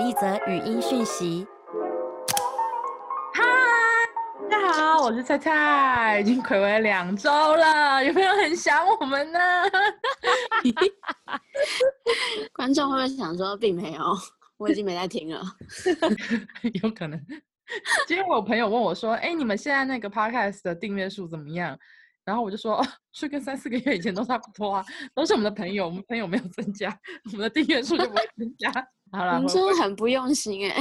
一则语音讯息。嗨，大家好，我是菜菜，已经暌违两周了，有没有很想我们呢？观众会不会想说，并没有，我已经没在听了。有可能。今天我有朋友问我说：“哎，你们现在那个 podcast 的订阅数怎么样？”然后我就说：“哦，是跟三四个月以前都差不多啊，都是我们的朋友，我们朋友没有增加，我们的订阅数就不会增加。”好了，你真的很不用心哎。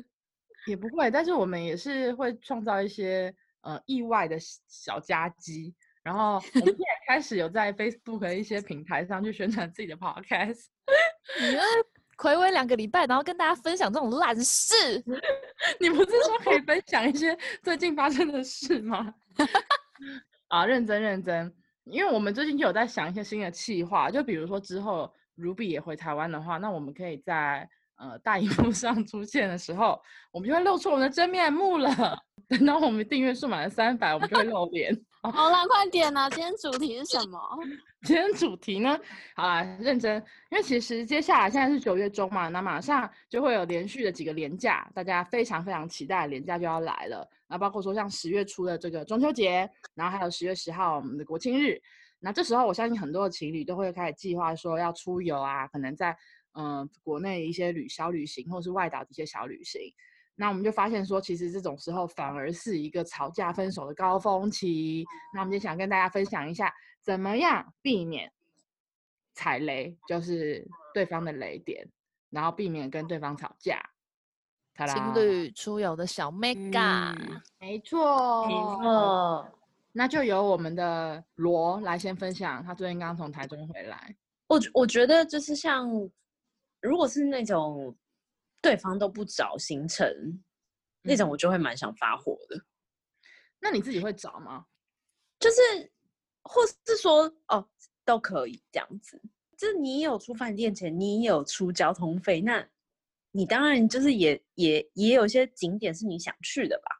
也不会，但是我们也是会创造一些呃意外的小佳绩。然后我们现在开始有在 Facebook 的一些平台上去宣传自己的 podcast。你们暌违两个礼拜，然后跟大家分享这种烂事，你不是说可以分享一些最近发生的事吗？啊，认真认真，因为我们最近就有在想一些新的企划，就比如说之后 Ruby 也回台湾的话，那我们可以在。呃，大荧幕上出现的时候，我们就会露出我们的真面目了。等到我们订阅数满了三百，我们就会露脸。好啦，快点啊！今天主题是什么？今天主题呢？好啦，认真，因为其实接下来现在是九月中嘛，那马上就会有连续的几个连假，大家非常非常期待连假就要来了。那包括说像十月初的这个中秋节，然后还有十月十号我们的国庆日。那这时候我相信很多的情侣都会开始计划说要出游啊，可能在。嗯，国内一些旅小旅行，或是外岛的一些小旅行，那我们就发现说，其实这种时候反而是一个吵架分手的高峰期。那我们就想跟大家分享一下，怎么样避免踩雷，就是对方的雷点，然后避免跟对方吵架。情侣出游的小 mega，没错，没错。那就由我们的罗来先分享，他最近刚从台中回来。我我觉得就是像。如果是那种对方都不找行程，那种我就会蛮想发火的。那你自己会找吗？就是，或是说，哦，都可以这样子。就是你有出饭店钱，你有出交通费，那你当然就是也也也有一些景点是你想去的吧。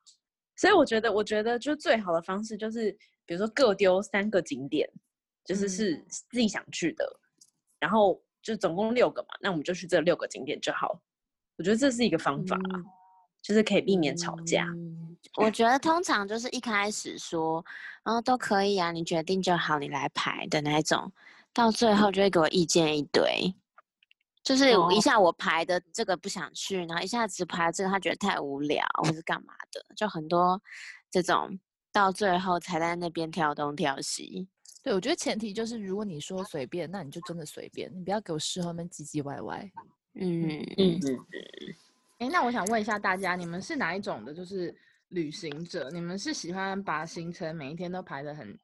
所以我觉得，我觉得就最好的方式就是，比如说各丢三个景点，就是是自己想去的，然后。就总共六个嘛，那我们就去这六个景点就好。我觉得这是一个方法，就是可以避免吵架。我觉得通常就是一开始说，然后都可以啊，你决定就好，你来排的那一种，到最后就会给我意见一堆。就是一下我排的这个不想去，然后一下子排这个他觉得太无聊或是干嘛的，就很多这种到最后才在那边挑东挑西。对，我觉得前提就是，如果你说随便，那你就真的随便，你不要给我事后面唧唧歪歪。嗯嗯嗯。哎，那我想问一下大家，你们是哪一种的？就是旅行者，你们是喜欢把行程每一天都排的很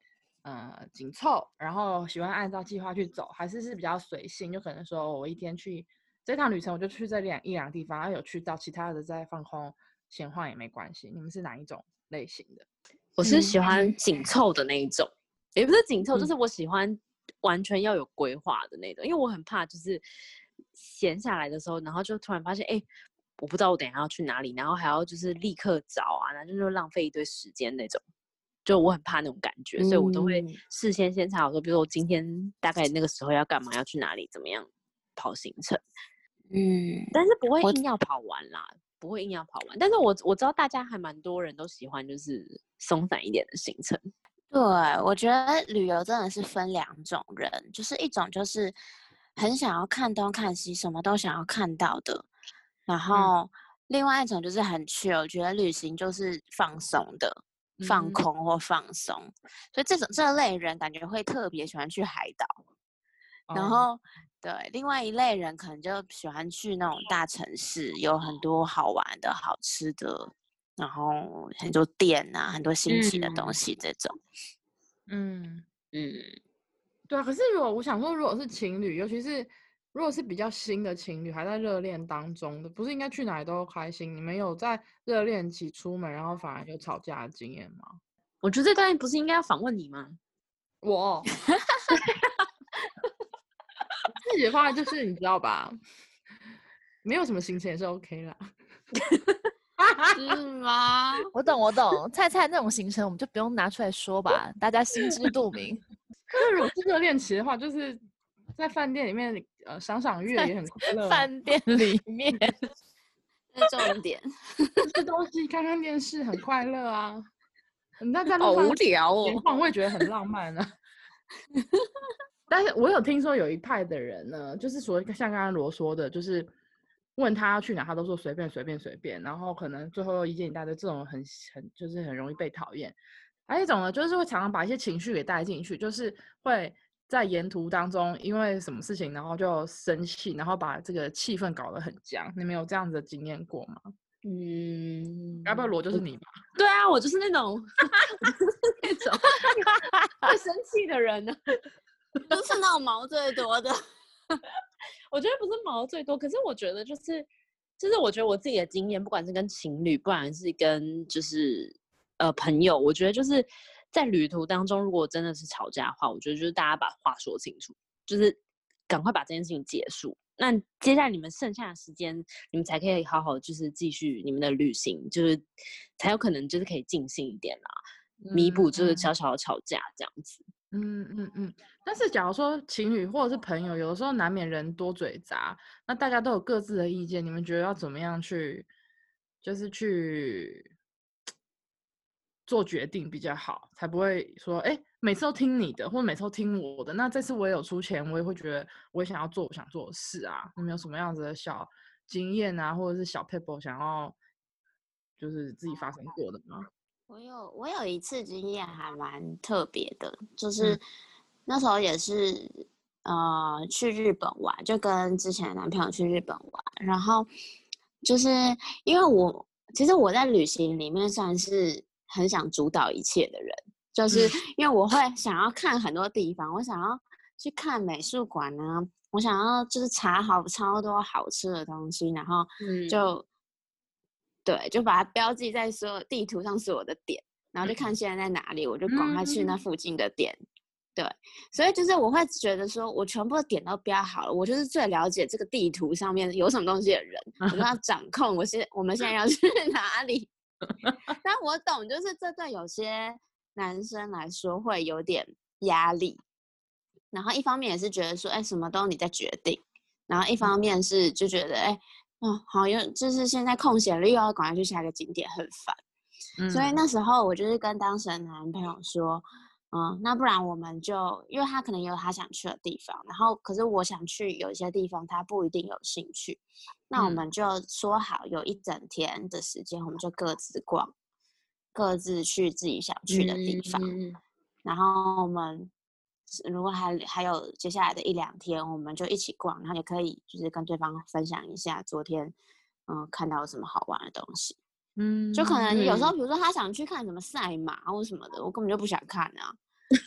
呃紧凑，然后喜欢按照计划去走，还是是比较随性？就可能说我一天去这趟旅程，我就去这两一两个地方，然后有去到其他的再放空闲晃也没关系。你们是哪一种类型的？我是喜欢紧凑的那一种。也不是紧凑，就是我喜欢完全要有规划的那种，因为我很怕就是闲下来的时候，然后就突然发现，哎，我不知道我等下要去哪里，然后还要就是立刻找啊，然后就浪费一堆时间那种，就我很怕那种感觉，所以我都会事先先查好说，比如说我今天大概那个时候要干嘛，要去哪里，怎么样跑行程，嗯，但是不会硬要跑完啦，不会硬要跑完，但是我我知道大家还蛮多人都喜欢就是松散一点的行程。对，我觉得旅游真的是分两种人，就是一种就是很想要看东看西，什么都想要看到的，然后另外一种就是很 chill，我觉得旅行就是放松的，放空或放松，所以这种这类人感觉会特别喜欢去海岛，然后对另外一类人可能就喜欢去那种大城市，有很多好玩的好吃的。然后很多店啊，很多新奇的东西，这种，嗯。嗯，对啊。可是如果我想说，如果是情侣，尤其是如果是比较新的情侣，还在热恋当中的，不是应该去哪里都开心？你们有在热恋期出门，然后反而有吵架的经验吗？我觉得这段不是应该要访问你吗？我，自己的话就是你知道吧，没有什么行程也是 OK 啦。是吗？我懂，我懂。菜菜那种行程，我们就不用拿出来说吧，大家心知肚明。可是如果是热恋期的话，就是在饭店里面，呃，赏赏月也很快乐。饭店里 面，重点。吃东西、看看电视，很快乐啊。那在好路上无聊哦闲晃，我也觉得很浪漫啊。但是我有听说有一派的人呢，就是说像刚刚罗说的，就是问他要去哪，他都说随便随便随便，然后可能最后又意见一大堆，这种很很就是很容易被讨厌。还有一种呢，就是会常常把一些情绪给带进去，就是会在沿途当中因为什么事情，然后就生气，然后把这个气氛搞得很僵。你们有这样子的经验过吗？嗯，要不要罗就是你吧？对啊，我就是那种，我就是那种 会生气的人呢。就是那种毛最多的。我觉得不是毛最多，可是我觉得就是，就是我觉得我自己的经验，不管是跟情侣，不管是跟就是呃朋友，我觉得就是在旅途当中，如果真的是吵架的话，我觉得就是大家把话说清楚，就是赶快把这件事情结束。那接下来你们剩下的时间，你们才可以好好就是继续你们的旅行，就是才有可能就是可以尽兴一点啦，弥补这个嗯小小的吵架这样子。嗯嗯嗯，但是假如说情侣或者是朋友，有的时候难免人多嘴杂，那大家都有各自的意见，你们觉得要怎么样去，就是去做决定比较好，才不会说，哎，每次都听你的，或者每次都听我的，那这次我也有出钱，我也会觉得我也想要做我想做的事啊。你们有什么样子的小经验啊，或者是小 people 想要就是自己发生过的吗？我有我有一次经验还蛮特别的，就是那时候也是呃去日本玩，就跟之前的男朋友去日本玩，然后就是因为我其实我在旅行里面算是很想主导一切的人，就是因为我会想要看很多地方，我想要去看美术馆啊，我想要就是查好超多好吃的东西，然后嗯就、对，就把它标记在所有地图上所有的点，然后就看现在在哪里，我就赶快去那嗯附近的点。对，所以就是我会觉得说，我全部的点都标好了，我就是最了解这个地图上面有什么东西的人，我们要 掌控我现我们现在要去 哪里。但我懂，就是这对有些男生来说会有点压力，然后一方面也是觉得说，哎，什么都你在决定，然后一方面是就觉得，哎，哦，好像就是现在空闲了，又要赶快去下一个景点，很烦。所以嗯。那时候我就是跟当时的男朋友说，嗯，那不然我们就，因为他可能有他想去的地方，然后可是我想去有一些地方他不一定有兴趣，那我嗯。们就说好有一整天的时间，我们就各自逛，各自去自己想去的地方，嗯然后我们如果还还有接下来的一两天，我们就一起逛，然后也可以就是跟对方分享一下昨天嗯看到有什么好玩的东西。嗯，就可能有时候，嗯比如说他想去看什么赛马或什么的，我根本就不想看啊。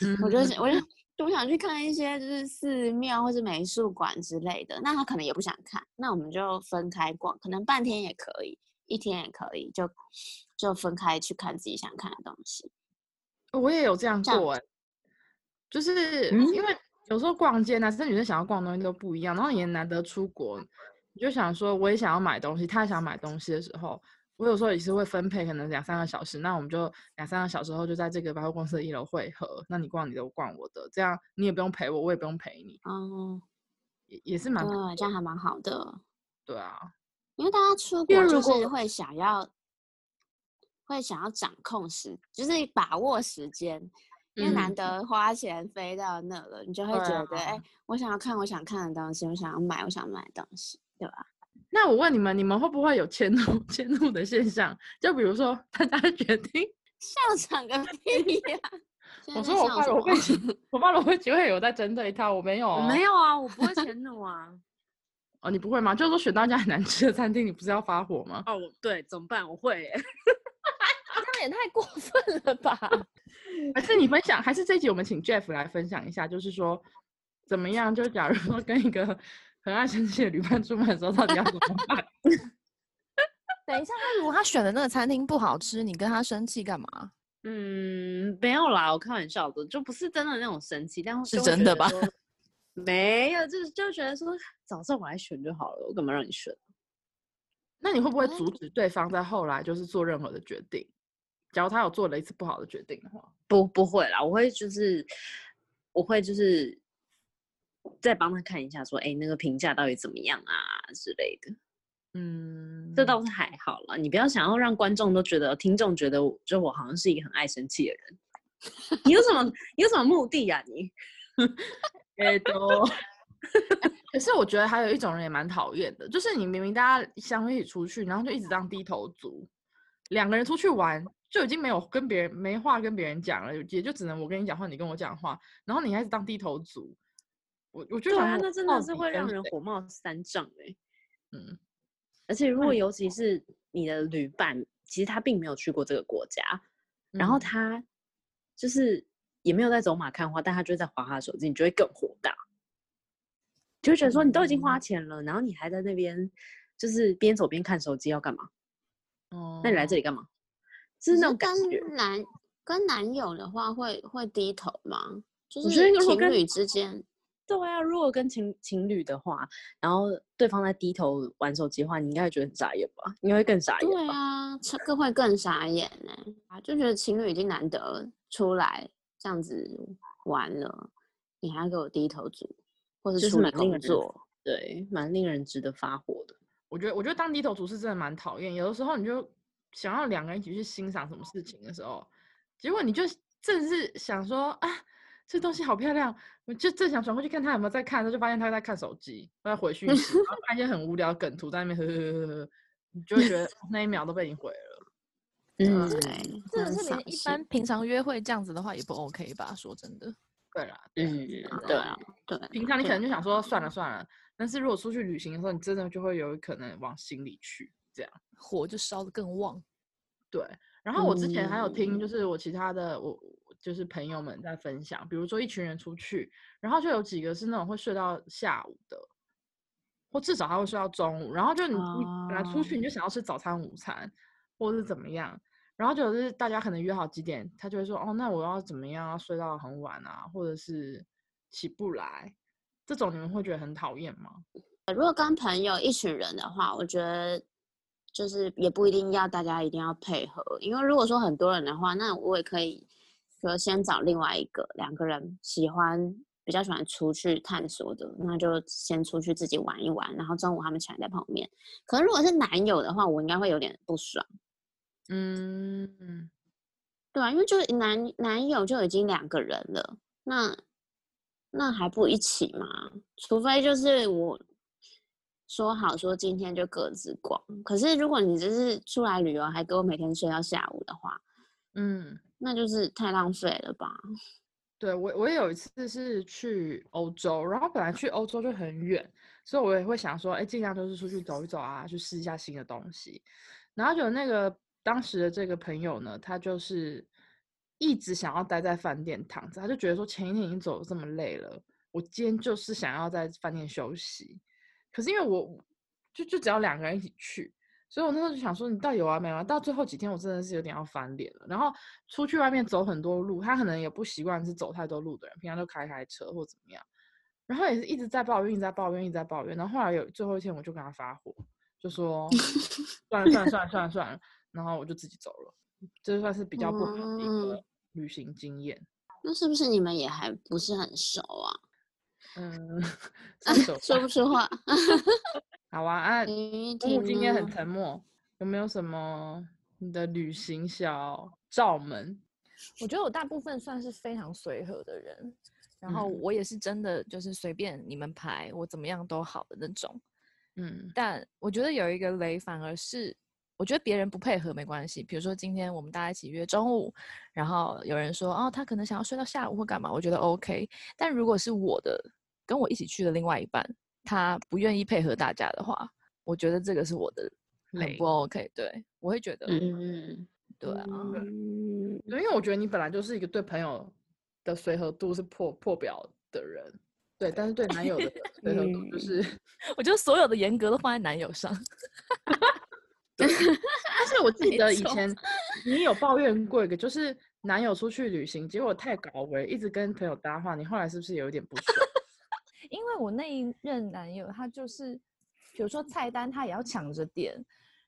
嗯我就是我就就想去看一些就是寺庙或是美术馆之类的，那他可能也不想看，那我们就分开逛，可能半天也可以，一天也可以，就就分开去看自己想看的东西。我也有这样这样过哎、就是嗯？因为有时候逛街，男生女生想要逛的东西都不一样，然后也难得出国，你就想说我也想要买东西，他也想买东西的时候，我有时候也是会分配，可能两三个小时，那我们就两三个小时后就在这个百货公司的一楼汇合，那你逛你的，我逛我的，这样你也不用陪我，我也不用陪你，哦，也也是蛮对，这样还蛮好的，对啊，因为大家出国就是会想要会想要掌控时，就是把握时间。因为难嗯得花钱飞到那了，你就会对觉得，哎、啊我想要看我想看的东西，我想要买我想买的东西，对吧？那我问你们，你们会不会有迁怒 迁怒的现象？就比如说大家决定，笑场个屁呀、现我说我怕我笑什么会我怕我会机会有在针对他，我没有、哦，我没有啊，我不会迁怒啊。哦，你不会吗？就是说选到一家很难吃的餐厅，你不是要发火吗？哦，我对，怎么办？我会耶。这样也太过分了吧？还是你分享？还是这一集我们请 Jeff 来分享一下，就是说怎么样？就假如说跟一个很爱生气的旅伴出门的时候，到底要怎么办？等一下，他如果他选的那个餐厅不好吃，你跟他生气干嘛？嗯，没有啦，我开玩笑的，就不是真的那种生气，但是就会真的吧？没有，就是就觉得说，早知道我来选就好了，我干嘛让你选？那你会不会哎阻止对方在后来就是做任何的决定？假如他有做了一次不好的决定的话，不，不会啦，我会就是，我会就是再帮他看一下，说，哎，那个评价到底怎么样啊之类的。嗯，这倒是还好了。你不要想要让观众都觉得、听众觉得我，就我好像是一个很爱生气的人。你有什么？你有什么目的呀、你？哎都。可是我觉得还有一种人也蛮讨厌的，就是你明明大家相约一起出去，然后就一直当低头族，两个人出去玩就已经没有跟别人没话跟别人讲了，也就只能我跟你讲话，你跟我讲话，然后你还是当低头族，我我觉得啊，那真的是会让人火冒三丈哎、嗯。而且如果尤其是你的旅伴，其实他并没有去过这个国家，然后。嗯他就是也没有在走马看花，但他就在划他的手机，你就会更火大，就会觉得说你都已经花嗯钱了，然后你还在那边就是边走边看手机，要干嘛？哦那你来这里干嘛？就是那种感觉。跟男跟男友的话会会低头吗？就我是觉得如果跟情侣之间，对啊，如果跟情情侣的话，然后对方在低头玩手机的话，你应该会觉得很傻眼吧？应该会更傻眼？对啊，这个会更傻眼呢、啊，就觉得情侣已经难得出来这样子完了，你还要给我低头族，或者就是处理蛮令人工作，对，蛮令人值得发火的。我觉得，我觉得当低头族是真的蛮讨厌。有的时候你就想要两个人一起去欣赏什么事情的时候，结果你就正是想说啊，这东西好漂亮，我就正想转过去看他有没有在看，他就发现他在看手机，他在回讯息，然后看一些很无聊的梗图在那边呵呵呵呵呵，你就会觉得哦那一秒都被你毁了。嗯，对，真的是连一般平常约会这样子的话也不 OK 吧？说真的，对啦，对啊嗯，对啊，对，平常你可能就想说算了算了，但是如果出去旅行的时候，你真的就会有可能往心里去这样。火就烧得更旺。对，然后我之前还有听，嗯就是我其他的我就是朋友们在分享，比如说一群人出去，然后就有几个是那种会睡到下午的，或至少他会睡到中午，然后就你你本来出去你就想要吃早餐、午餐，或者是怎么样，然后就是大家可能约好几点，他就会说哦，那我要怎么样，要睡到很晚啊，或者是起不来，这种你们会觉得很讨厌吗？如果跟朋友一群人的话，我觉得就是也不一定要大家一定要配合，因为如果说很多人的话，那我也可以说先找另外一个两个人喜欢比较喜欢出去探索的，那就先出去自己玩一玩，然后中午他们起来在旁边。可能如果是男友的话，我应该会有点不爽，嗯，对啊，因为就男男友就已经两个人了，那那还不一起吗？除非就是我说好说今天就各自逛，可是如果你只是出来旅游，还给我每天睡到下午的话，嗯。那就是太浪费了吧？对我，我也有一次是去欧洲，然后本来去欧洲就很远，所以我也会想说，哎，尽量就是出去走一走啊，去试一下新的东西。然后就那个当时的这个朋友呢，他就是一直想要待在饭店躺着，他就觉得说前一天已经走的这么累了，我今天就是想要在饭店休息。可是因为我就就只要两个人一起去，所以我那时候就想说，你到底有完没完？到最后几天，我真的是有点要翻脸了。然后出去外面走很多路，他可能也不习惯是走太多路的人，平常就开开车或怎么样。然后也是一直在抱怨，一直在抱怨，一直在抱怨。然后后来有最后一天，我就跟他发火，就说算了算了算了算了算了，然后我就自己走了。这算是比较不好的一个嗯旅行经验。那是不是你们也还不是很熟啊？嗯，说不出话。好啊。啊，雨木木今天很沉默，有没有什么你的旅行小罩门？我觉得我大部分算是非常随和的人，然后嗯我也是真的就是随便你们排，我怎么样都好的那种。嗯但我觉得有一个雷，反而是我觉得别人不配合没关系。比如说今天我们大家一起约中午，然后有人说哦，他可能想要睡到下午或干嘛，我觉得 OK。但如果是我的跟我一起去的另外一半，他不愿意配合大家的话，我觉得这个是我的很不 OK。对我会觉得，嗯，对啊，嗯，对，因为我觉得你本来就是一个对朋友的随和度是破破表的人，对，但是对男友的随和度就嗯是，我觉得所有的严格都放在男友上。但是我 记得以前你有抱怨过一个，就是男友出去旅行，结果太搞为，一直跟朋友搭话，你后来是不是有一点不爽？因为我那一任男友，他就是，比如说菜单他也要抢着点，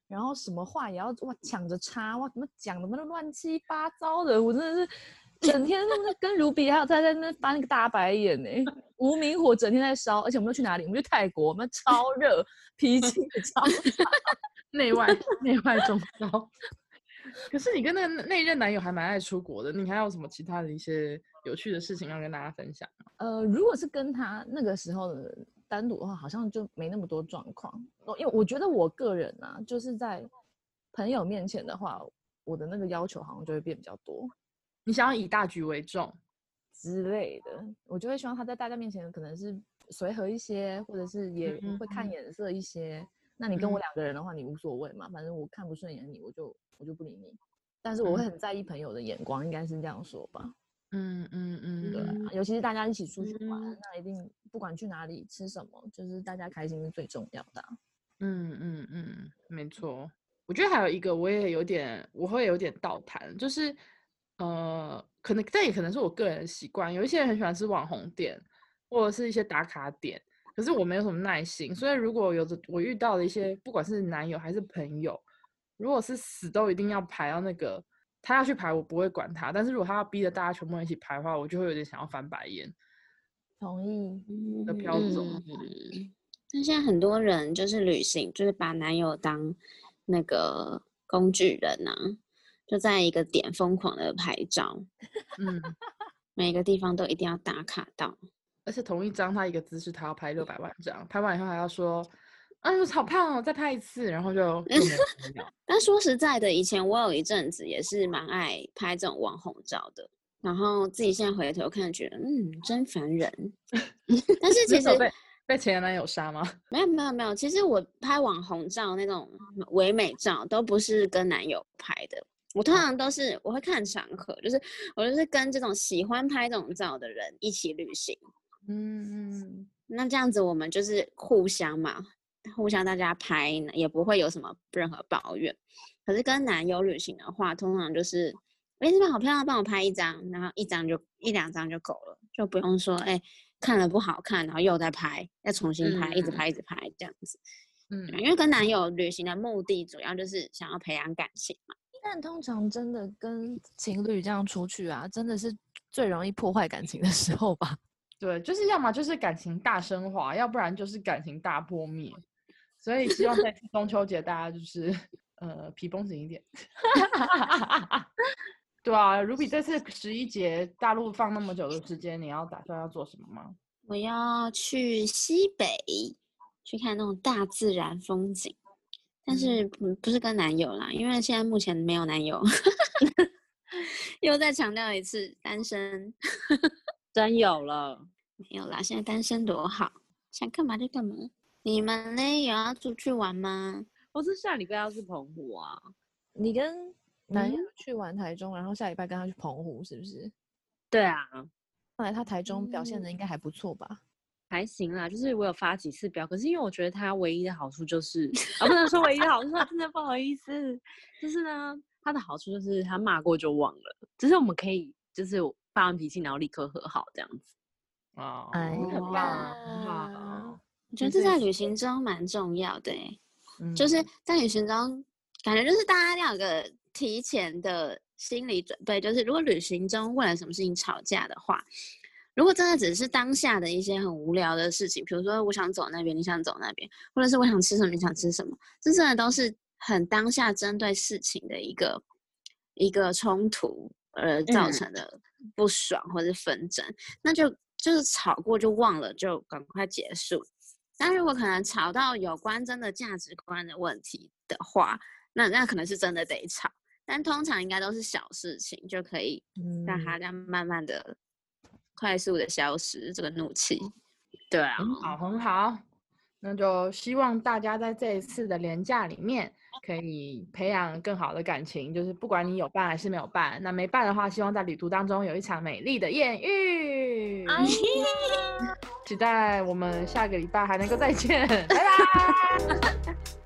然后什么话也要哇抢着插，哇怎么讲的那乱七八糟的，我真的是整天都在跟卢比还有在在那翻那个大白眼呢、无名火整天在烧，而且我们又去哪里？我们去泰国，我们超热，脾气也超大。内外 内外中招。可是你跟那个那一任男友还蛮爱出国的，你还有什么其他的一些有趣的事情要跟大家分享吗？呃，如果是跟他那个时候的单独的话，好像就没那么多状况。哦因为我觉得我个人啊，就是在朋友面前的话，我的那个要求好像就会变比较多你想要以大局为重，之类的。我就会希望他在大家面前可能是随和一些，或者是也嗯会看嗯眼色一些。那你跟我嗯两个人的话，你无所谓嘛，反正我看不顺眼你，我就我就不理你。但是我会嗯很在意朋友的眼光，应该是这样说吧。嗯嗯嗯，对啊，尤其是大家一起出去玩，嗯那一定不管去哪里吃什么，就是大家开心是最重要的啊、嗯嗯嗯，没错。我觉得还有一个，我也有点，我会有点倒谈，就是呃，可能但也可能是我个人的习惯，有一些人很喜欢吃网红店或者是一些打卡点，可是我没有什么耐心，所以如果有的我遇到的一些，不管是男友还是朋友，如果是死都一定要排到那个他要去排，我不会管他，但是如果他要逼着大家全部一起排的话，我就会有点想要翻白眼。同意。的标准嗯那现在很多人就是旅行，就是把男友当那个工具人啊，就在一个点疯狂的拍照，嗯，每个地方都一定要打卡到。而且同一张他一个姿势，他要拍六百万张，拍完以后还要说，啊，我好胖哦，再拍一次，然后就但 说实在的，以前我有一阵子也是蛮爱拍这种网红照的，然后自己现在回头看，觉得嗯，真烦人。但是其实被被前男友杀吗？没有没有没有，其实我拍网红照那种唯美照都不是跟男友拍的，我通常都是我会看场合，就是我就是跟这种喜欢拍这种照的人一起旅行。嗯嗯那这样子我们就是互相嘛，互相大家拍也不会有什么任何抱怨。可是跟男友旅行的话，通常就是，哎、这边好漂亮，帮我拍一张，然后一张就一两张就够了，就不用说，哎、看了不好看，然后又再拍，再重新拍，一直嗯拍一直拍这样子。嗯因为跟男友旅行的目的主要就是想要培养感情嘛。但通常真的跟情侣这样出去啊，真的是最容易破坏感情的时候吧。对，就是要么就是感情大升华，要不然就是感情大破灭。所以希望在中秋节大家就是呃皮绷紧一点。对啊，Ruby 这次十一节大陆放那么久的时间，你要打算要做什么吗？我要去西北去看那种大自然风景，但是不不是跟男友啦，因为现在目前没有男友。又再强调一次，单身真有了。没有啦，现在单身多好，想干嘛就干嘛。你们呢？有要出去玩吗？我是下礼拜要去澎湖啊。你跟男友嗯去玩台中，然后下礼拜跟他去澎湖，是不是？对啊，看来他台中表现的应该还不错吧？还行啦，就是我有发几次飙，可是因为我觉得他唯一的好处就是，啊，不能说唯一的好处，真的不好意思，就是呢，他的好处就是他骂过就忘了，只是我们可以就是发完脾气，然后立刻和好这样子。啊、哎很棒，呀很好。我觉得这在旅行中蛮重要的欸嗯就是在旅行中，感觉就是大家要有个提前的心理准备，就是如果旅行中为了什么事情吵架的话，如果真的只是当下的一些很无聊的事情，比如说我想走那边，你想走那边，或者是我想吃什么，你想吃什么，这真的都是很当下针对事情的一个一个冲突而造嗯成的不爽或是纷争，那就就是吵过就忘了，就赶快结束。但如果可能吵到有关真的价值观的问题的话，那那可能是真的得吵。但通常应该都是小事情，就可以让嗯它这样慢慢的、快速的消失这个怒气。对啊，很好，很好。那就希望大家在这一次的廉假里面，可以培养更好的感情。就是不管你有伴还是没有伴，那没伴的话，希望在旅途当中有一场美丽的艳遇。哎期待我们下个礼拜还能够再见，拜拜。